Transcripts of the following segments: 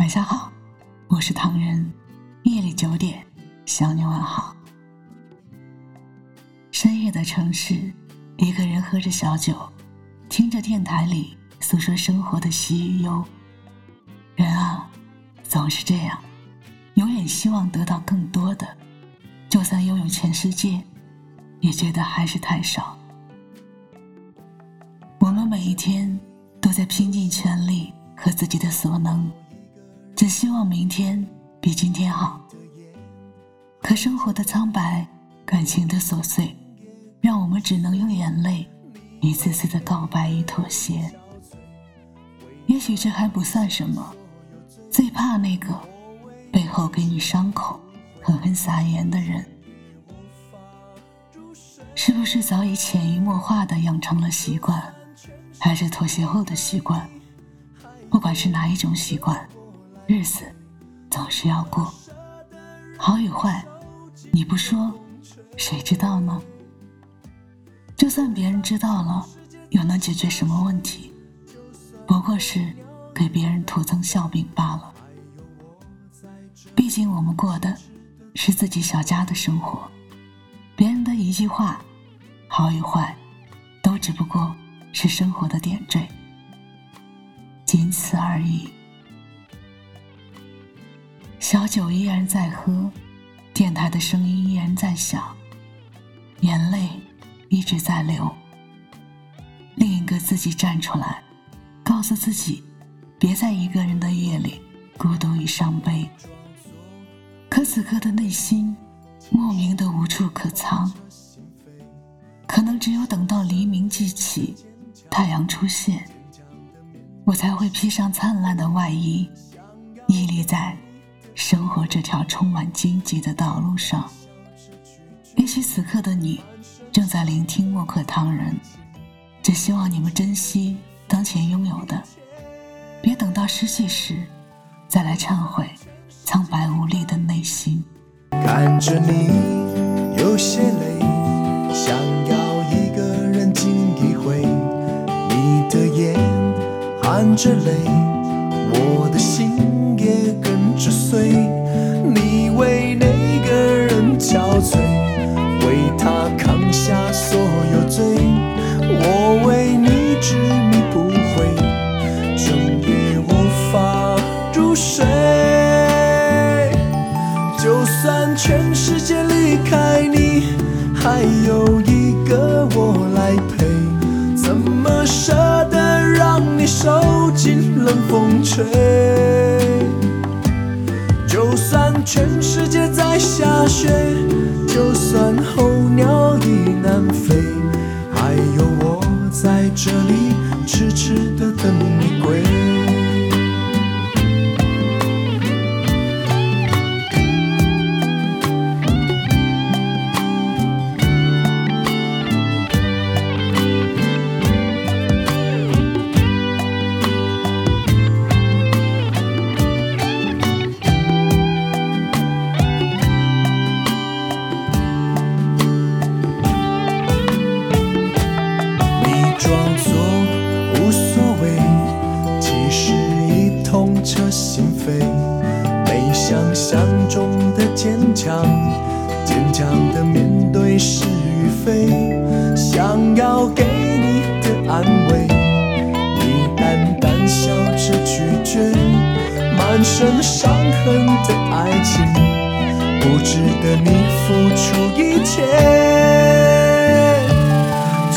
晚上好，我是唐人。夜里九点，向你问好。深夜的城市，一个人喝着小酒，听着电台里诉说生活的喜与忧。人啊，总是这样，永远希望得到更多的，就算拥有全世界，也觉得还是太少。我们每一天都在拼尽全力和自己的所能。只希望明天比今天好。可生活的苍白，感情的琐碎，让我们只能用眼泪一次次的告白与妥协。也许这还不算什么，最怕那个背后给你伤口、狠狠撒盐的人。是不是早已潜移默化的养成了习惯，还是妥协后的习惯？不管是哪一种习惯。日子总是要过，好与坏，你不说，谁知道呢？就算别人知道了，又能解决什么问题？不过是给别人徒增笑柄罢了。毕竟我们过的是自己小家的生活，别人的一句话，好与坏，都只不过是生活的点缀，仅此而已。小酒依然在喝，电台的声音依然在响，眼泪一直在流。另一个自己站出来，告诉自己，别在一个人的夜里孤独与伤悲。可此刻的内心，莫名的无处可藏。可能只有等到黎明即起，太阳出现，我才会披上灿烂的外衣，屹立在。生活这条充满荆棘的道路上，也许此刻的你正在聆听默克唐人，只希望你们珍惜当前拥有的，别等到失去时再来忏悔苍白无力的内心。看着你有些累，想要一个人静一回，你的眼含着泪，我的心。就算全世界离开你，还有一个我来陪，怎么舍得让你受尽冷风吹？就算全世界在下雪，就算候鸟装作无所谓，其实已痛彻心扉。没想象中的坚强，坚强的面对是与非。想要给你的安慰，你淡淡笑着拒绝。满身伤痕的爱情，不值得你付出一切。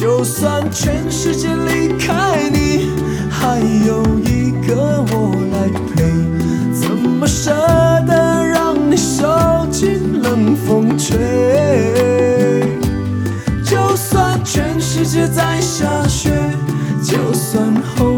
就算全世界离开你，还有一个我来陪，怎么舍得让你受尽冷风吹？就算全世界在下雪，就算候